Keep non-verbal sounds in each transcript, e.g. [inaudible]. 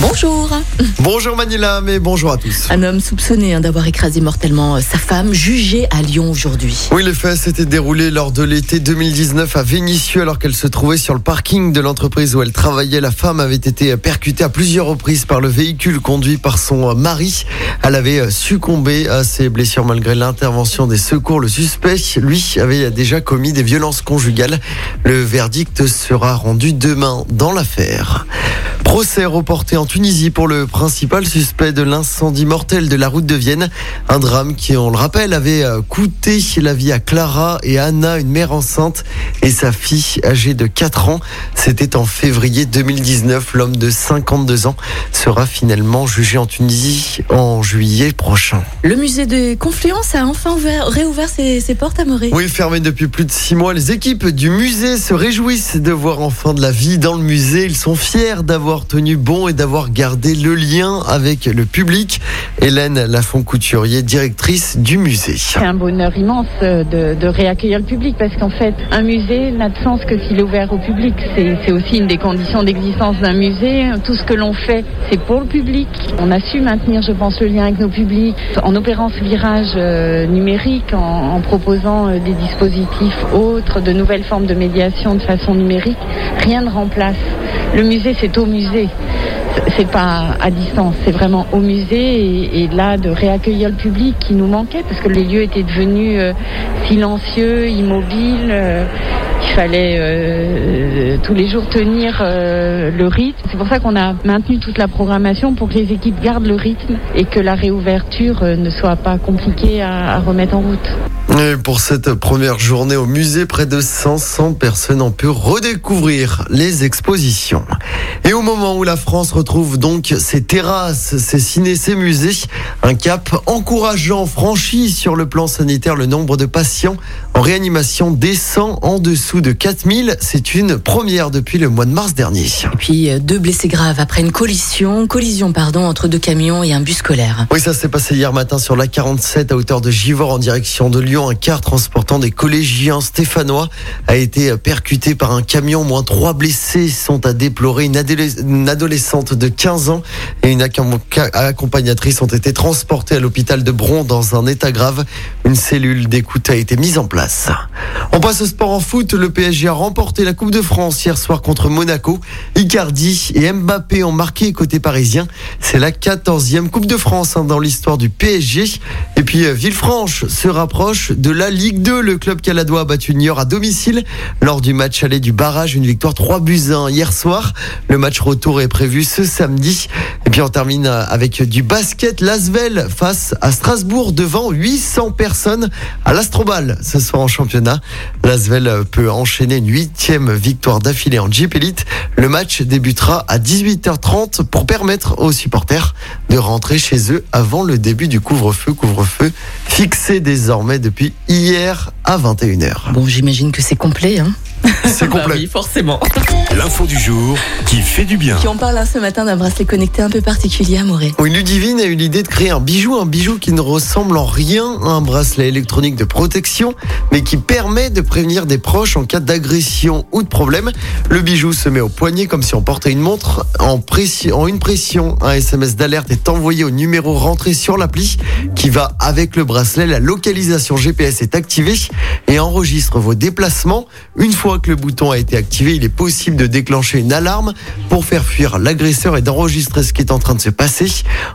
Bonjour. Bonjour Manila, mais bonjour à tous. Un homme soupçonné hein, d'avoir écrasé mortellement euh, sa femme, jugé à Lyon aujourd'hui. Oui, les faits s'étaient déroulés lors de l'été 2019 à Vénissieux alors qu'elle se trouvait sur le parking de l'entreprise où elle travaillait. La femme avait été percutée à plusieurs reprises par le véhicule conduit par son mari. Elle avait succombé à ses blessures malgré l'intervention des secours. Le suspect, lui, avait déjà commis des violences conjugales. Le verdict sera rendu demain dans l'affaire. Procès reporté en Tunisie pour le principal suspect de l'incendie mortel de la route de Vienne. Un drame qui, on le rappelle, avait euh, coûté la vie à Clara et Anna, une mère enceinte, et sa fille âgée de 4 ans. C'était en février 2019. L'homme de 52 ans sera finalement jugé en Tunisie en juillet prochain. Le musée des Confluences a enfin réouvert ses, ses portes à Morée. Oui, fermé depuis plus de 6 mois. Les équipes du musée se réjouissent de voir enfin de la vie dans le musée. Ils sont fiers d'avoir tenu bon et d'avoir gardé le lien avec le public. Hélène Lafont-Couturier, directrice du musée. C'est un bonheur immense de, réaccueillir le public parce qu'en fait, un musée n'a de sens que s'il est ouvert au public. C'est aussi une des conditions d'existence d'un musée. Tout ce que l'on fait, c'est pour le public. On a su maintenir, je pense, le lien avec nos publics en opérant ce virage euh, numérique, en, en proposant euh, des dispositifs autres, de nouvelles formes de médiation de façon numérique. Rien ne remplace. Le musée, c'est au musée c'est pas à distance, c'est vraiment au musée et, là de réaccueillir le public qui nous manquait parce que les lieux étaient devenus euh, silencieux, immobiles. Euh, il fallait euh, tous les jours tenir le rythme. C'est pour ça qu'on a maintenu toute la programmation pour que les équipes gardent le rythme et que la réouverture ne soit pas compliquée à remettre en route. Et pour cette première journée au musée, près de 500 personnes ont pu redécouvrir les expositions. Et au moment où la France retrouve donc ses terrasses, ses ciné, ses musées, un cap encourageant franchi sur le plan sanitaire, le nombre de patients en réanimation descend en dessous de 4000. C'est une première depuis le mois de mars dernier. Et puis euh, deux blessés graves après une collision, collision pardon, entre deux camions et un bus scolaire. Oui, ça s'est passé hier matin sur la 47 à hauteur de Givors en direction de Lyon un car transportant des collégiens stéphanois a été percuté par un camion. Moins trois blessés sont à déplorer. Une, adolescente de 15 ans et une accompagnatrice ont été transportés à l'hôpital de Bron dans un état grave. Une cellule d'écoute a été mise en place. On passe au sport en foot. Le PSG a remporté la Coupe de France hier soir contre Monaco. Icardi et Mbappé ont marqué côté parisien. C'est la 14e Coupe de France hein, dans l'histoire du PSG. Et puis euh, Villefranche se rapproche de la Ligue 2. Le club caladois a battu Niort à domicile lors du match aller du barrage. Une victoire 3 buts 1 hier soir. Le match retour est prévu ce samedi. On termine avec du basket. L'Asvel face à Strasbourg devant 800 personnes à l'Astrobal ce soir en championnat. L'Asvel peut enchaîner une huitième victoire d'affilée en Jeep Elite. Le match débutera à 18h30 pour permettre aux supporters de rentrer chez eux avant le début du couvre-feu. Couvre-feu fixé désormais depuis hier à 21h. Bon, j'imagine que c'est complet, hein [laughs] c'est complet. Bah oui, forcément. L'info du jour qui fait du bien. Qui on parle ce matin d'un bracelet connecté un peu particulier à Morée. Oui, Ludivine a eu l'idée de créer un bijou, un bijou qui ne ressemble en rien à un bracelet électronique de protection, mais qui permet de prévenir des proches en cas d'agression ou de problème. Le bijou se met au poignet comme si on portait une montre. En, pression, en une pression, un SMS d'alerte est envoyé au numéro rentré sur l'appli qui va avec le bracelet. La localisation GPS est activée et enregistre vos déplacements. Une fois que le bouton a été activé, il est possible de déclencher une alarme pour faire fuir l'agresseur et d'enregistrer ce qui est en train de se passer.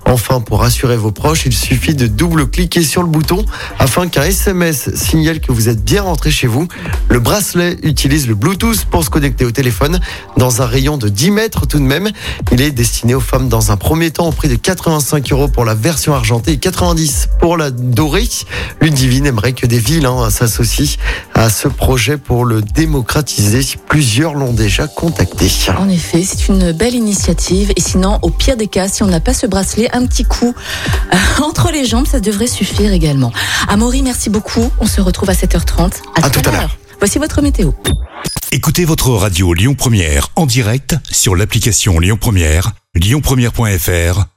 Enfin, pour rassurer vos proches, il suffit de double-cliquer sur le bouton afin qu'un SMS signale que vous êtes bien rentré chez vous. Le bracelet utilise le Bluetooth pour se connecter au téléphone dans un rayon de 10 mètres tout de même. Il est destiné aux femmes dans un premier temps au prix de 85 euros pour la version argentée et 90 pour la dorée. Ludivine aimerait que des villes hein, s'associent à ce projet pour le démocratiser Plusieurs l'ont déjà contacté. En effet, c'est une belle initiative. Et sinon, au pire des cas, si on n'a pas ce bracelet, un petit coup euh, [laughs] entre les jambes, ça devrait suffire également. Amaury, merci beaucoup. On se retrouve à 7h30. À, tout, à l'heure. Voici votre météo. Écoutez votre radio Lyon Première en direct sur l'application Lyon Première, lyonpremière.fr